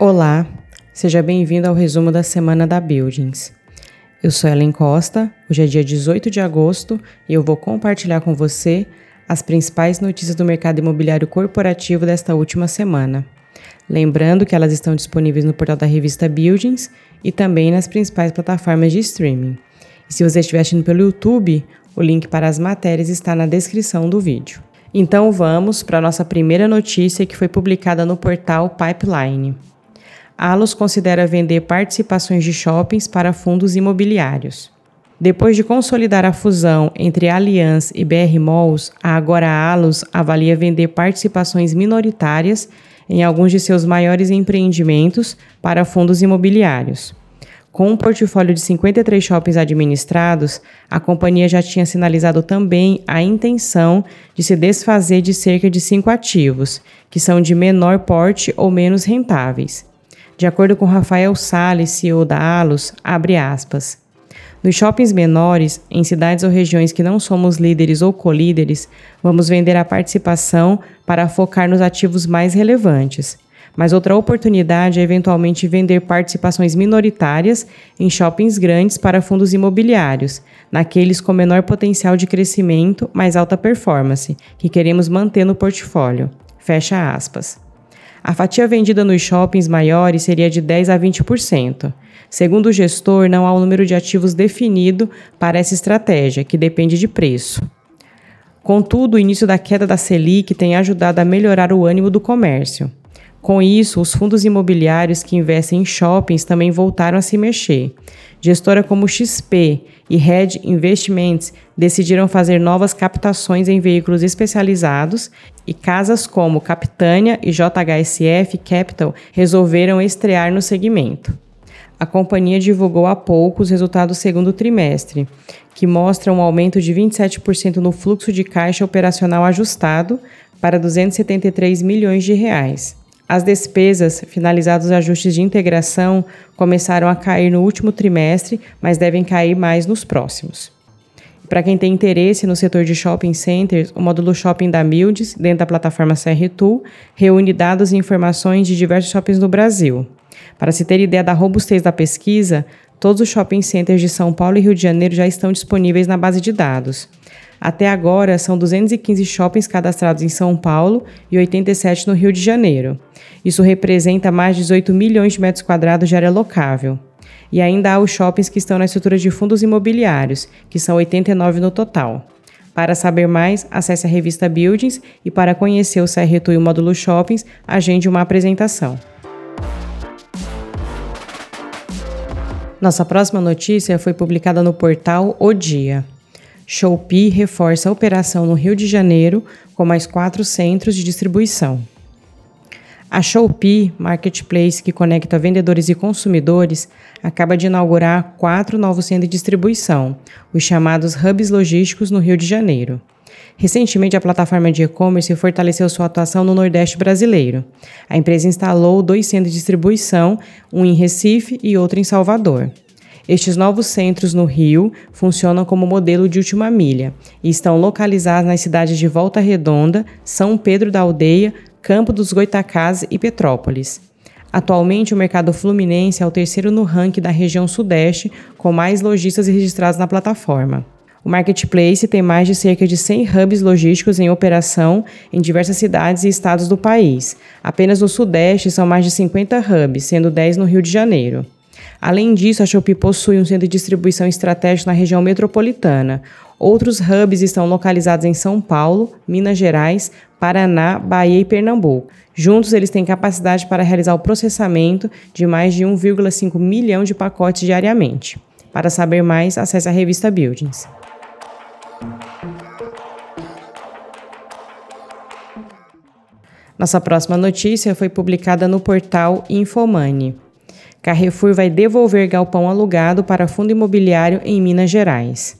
Olá, seja bem-vindo ao resumo da semana da Buildings. Eu sou Ellen Costa, hoje é dia 18 de agosto e eu vou compartilhar com você as principais notícias do mercado imobiliário corporativo desta última semana. Lembrando que elas estão disponíveis no portal da revista Buildings e também nas principais plataformas de streaming. E se você estiver assistindo pelo YouTube, o link para as matérias está na descrição do vídeo. Então vamos para a nossa primeira notícia que foi publicada no portal Pipeline. Alus considera vender participações de shoppings para fundos imobiliários. Depois de consolidar a fusão entre Allianz e BR Malls, a agora Alus avalia vender participações minoritárias em alguns de seus maiores empreendimentos para fundos imobiliários. Com um portfólio de 53 shoppings administrados, a companhia já tinha sinalizado também a intenção de se desfazer de cerca de cinco ativos, que são de menor porte ou menos rentáveis. De acordo com Rafael Salles, CEO da Alus, abre aspas. Nos shoppings menores, em cidades ou regiões que não somos líderes ou colíderes, vamos vender a participação para focar nos ativos mais relevantes. Mas outra oportunidade é eventualmente vender participações minoritárias em shoppings grandes para fundos imobiliários, naqueles com menor potencial de crescimento, mais alta performance, que queremos manter no portfólio. Fecha aspas. A fatia vendida nos shoppings maiores seria de 10 a 20%. Segundo o gestor, não há um número de ativos definido para essa estratégia, que depende de preço. Contudo, o início da queda da Selic tem ajudado a melhorar o ânimo do comércio. Com isso, os fundos imobiliários que investem em shoppings também voltaram a se mexer. Gestora como XP e Red Investments decidiram fazer novas captações em veículos especializados e casas como Capitânia e JHSF Capital resolveram estrear no segmento. A companhia divulgou há pouco os resultados do segundo trimestre, que mostram um aumento de 27% no fluxo de caixa operacional ajustado para 273 milhões de reais. As despesas, finalizados os ajustes de integração, começaram a cair no último trimestre, mas devem cair mais nos próximos. Para quem tem interesse no setor de shopping centers, o módulo Shopping da Mildes, dentro da plataforma CRTool, reúne dados e informações de diversos shoppings do Brasil. Para se ter ideia da robustez da pesquisa, todos os shopping centers de São Paulo e Rio de Janeiro já estão disponíveis na base de dados. Até agora, são 215 shoppings cadastrados em São Paulo e 87 no Rio de Janeiro. Isso representa mais de 18 milhões de metros quadrados de área locável. E ainda há os shoppings que estão na estrutura de fundos imobiliários, que são 89 no total. Para saber mais, acesse a revista Buildings e para conhecer o CRTU e o módulo Shoppings, agende uma apresentação. Nossa próxima notícia foi publicada no portal O Dia. Shopee reforça a operação no Rio de Janeiro com mais quatro centros de distribuição. A Shopee, marketplace que conecta vendedores e consumidores, acaba de inaugurar quatro novos centros de distribuição, os chamados hubs logísticos no Rio de Janeiro. Recentemente, a plataforma de e-commerce fortaleceu sua atuação no Nordeste brasileiro. A empresa instalou dois centros de distribuição, um em Recife e outro em Salvador. Estes novos centros no Rio funcionam como modelo de última milha e estão localizados nas cidades de Volta Redonda, São Pedro da Aldeia, Campo dos Goitacás e Petrópolis. Atualmente, o mercado fluminense é o terceiro no ranking da região Sudeste, com mais lojistas registrados na plataforma. O marketplace tem mais de cerca de 100 hubs logísticos em operação em diversas cidades e estados do país. Apenas no Sudeste são mais de 50 hubs, sendo 10 no Rio de Janeiro. Além disso, a Shopee possui um centro de distribuição estratégico na região metropolitana. Outros hubs estão localizados em São Paulo, Minas Gerais, Paraná, Bahia e Pernambuco. Juntos, eles têm capacidade para realizar o processamento de mais de 1,5 milhão de pacotes diariamente. Para saber mais, acesse a revista Buildings. Nossa próxima notícia foi publicada no portal Infomani. Carrefour vai devolver galpão alugado para fundo imobiliário em Minas Gerais.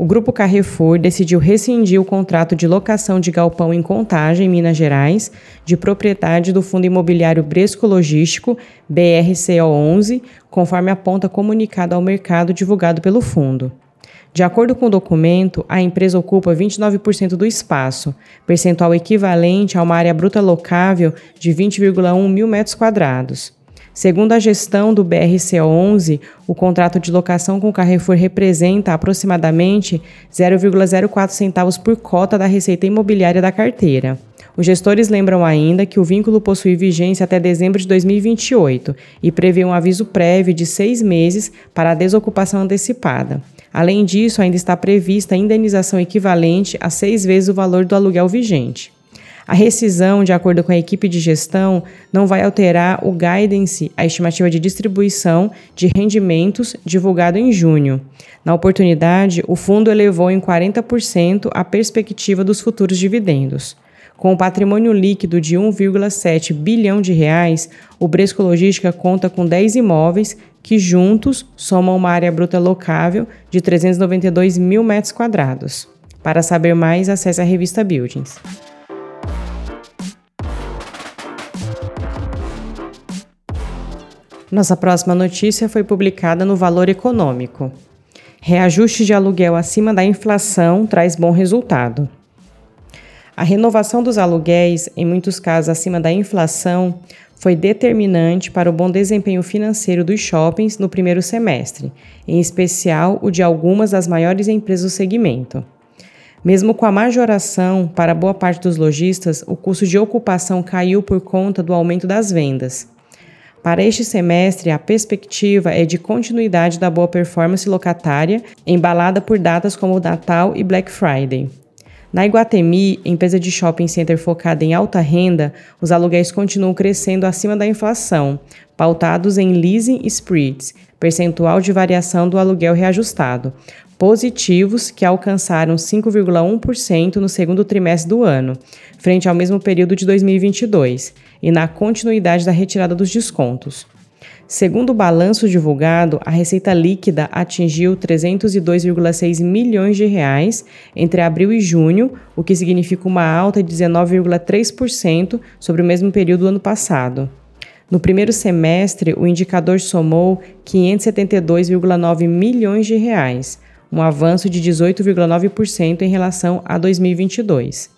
O grupo Carrefour decidiu rescindir o contrato de locação de galpão em Contagem, Minas Gerais, de propriedade do fundo imobiliário Bresco Logístico, BRCO11, conforme aponta comunicado ao mercado divulgado pelo fundo. De acordo com o documento, a empresa ocupa 29% do espaço, percentual equivalente a uma área bruta locável de 20,1 mil metros quadrados. Segundo a gestão do BRC11, o contrato de locação com o Carrefour representa aproximadamente 0,04 centavos por cota da receita imobiliária da carteira. Os gestores lembram ainda que o vínculo possui vigência até dezembro de 2028 e prevê um aviso prévio de seis meses para a desocupação antecipada. Além disso, ainda está prevista indenização equivalente a seis vezes o valor do aluguel vigente. A rescisão, de acordo com a equipe de gestão, não vai alterar o guidance, a estimativa de distribuição de rendimentos divulgado em junho. Na oportunidade, o fundo elevou em 40% a perspectiva dos futuros dividendos. Com o patrimônio líquido de 1,7 bilhão de reais, o Bresco Logística conta com 10 imóveis que juntos somam uma área bruta locável de 392 mil metros quadrados. Para saber mais, acesse a revista Buildings. Nossa próxima notícia foi publicada no Valor Econômico. Reajuste de aluguel acima da inflação traz bom resultado. A renovação dos aluguéis, em muitos casos acima da inflação, foi determinante para o bom desempenho financeiro dos shoppings no primeiro semestre, em especial o de algumas das maiores empresas do segmento. Mesmo com a majoração para boa parte dos lojistas, o custo de ocupação caiu por conta do aumento das vendas. Para este semestre, a perspectiva é de continuidade da boa performance locatária, embalada por datas como Natal e Black Friday. Na Iguatemi, empresa de shopping center focada em alta renda, os aluguéis continuam crescendo acima da inflação, pautados em leasing spreads, percentual de variação do aluguel reajustado, positivos que alcançaram 5,1% no segundo trimestre do ano, frente ao mesmo período de 2022, e na continuidade da retirada dos descontos. Segundo o balanço divulgado, a receita líquida atingiu 302,6 milhões de reais entre abril e junho, o que significa uma alta de 19,3% sobre o mesmo período do ano passado. No primeiro semestre, o indicador somou 572,9 milhões de reais, um avanço de 18,9% em relação a 2022.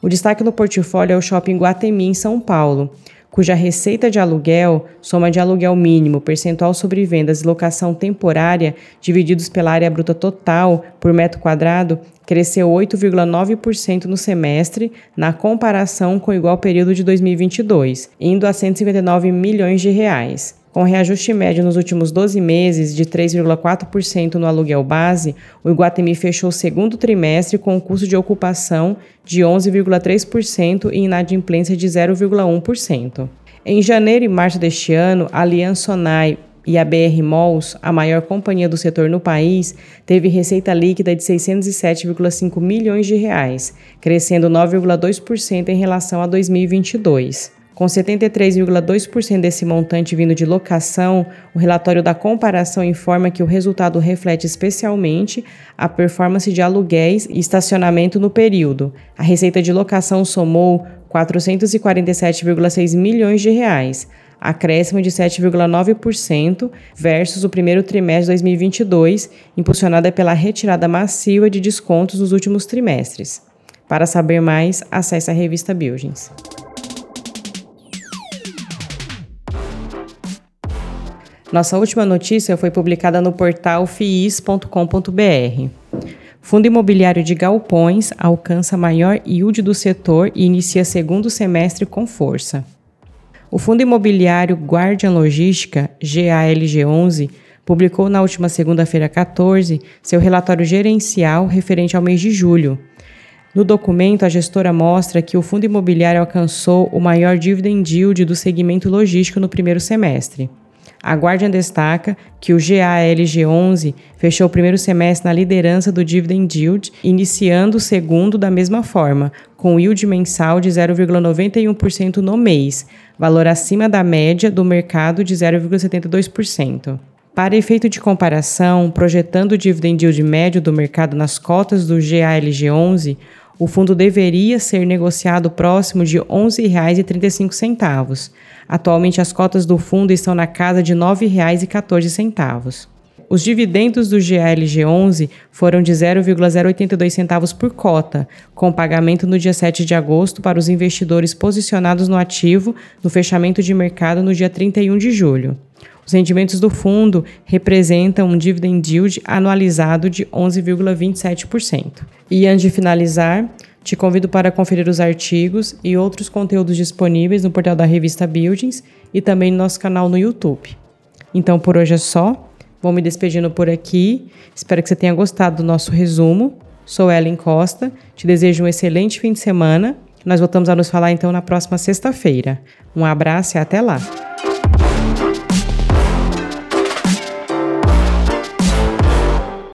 O destaque no portfólio é o Shopping Guatemi, em São Paulo, cuja receita de aluguel, soma de aluguel mínimo, percentual sobre vendas e locação temporária, divididos pela área bruta total por metro quadrado, cresceu 8,9% no semestre, na comparação com o igual período de 2022, indo a 159 milhões de reais. Com reajuste médio nos últimos 12 meses de 3,4% no aluguel base, o Iguatemi fechou o segundo trimestre com um custo de ocupação de 11,3% e inadimplência de 0,1%. Em janeiro e março deste ano, a Aliança Sonai e a BR Malls, a maior companhia do setor no país, teve receita líquida de 607,5 milhões de reais, crescendo 9,2% em relação a 2022. Com 73,2% desse montante vindo de locação, o relatório da comparação informa que o resultado reflete especialmente a performance de aluguéis e estacionamento no período. A receita de locação somou 447,6 milhões de reais, acréscimo de 7,9% versus o primeiro trimestre de 2022, impulsionada pela retirada massiva de descontos nos últimos trimestres. Para saber mais, acesse a revista Buildings. Nossa última notícia foi publicada no portal fiis.com.br. Fundo Imobiliário de Galpões alcança maior yield do setor e inicia segundo semestre com força. O Fundo Imobiliário Guardian Logística, GALG11, publicou na última segunda-feira 14 seu relatório gerencial referente ao mês de julho. No documento, a gestora mostra que o fundo imobiliário alcançou o maior dividend yield do segmento logístico no primeiro semestre. A Guardian destaca que o GALG11 fechou o primeiro semestre na liderança do dividend yield, iniciando o segundo da mesma forma, com yield mensal de 0,91% no mês, valor acima da média do mercado de 0,72%. Para efeito de comparação, projetando o dividend yield médio do mercado nas cotas do GALG11, o fundo deveria ser negociado próximo de R$ 11,35. Atualmente, as cotas do fundo estão na casa de R$ 9,14. Os dividendos do GALG11 foram de 0,082 centavos por cota, com pagamento no dia 7 de agosto para os investidores posicionados no ativo no fechamento de mercado no dia 31 de julho. Os rendimentos do fundo representam um dividend yield anualizado de 11,27%. E antes de finalizar, te convido para conferir os artigos e outros conteúdos disponíveis no portal da revista Buildings e também no nosso canal no YouTube. Então por hoje é só. Vou me despedindo por aqui. Espero que você tenha gostado do nosso resumo. Sou Ellen Costa. Te desejo um excelente fim de semana. Nós voltamos a nos falar então na próxima sexta-feira. Um abraço e até lá!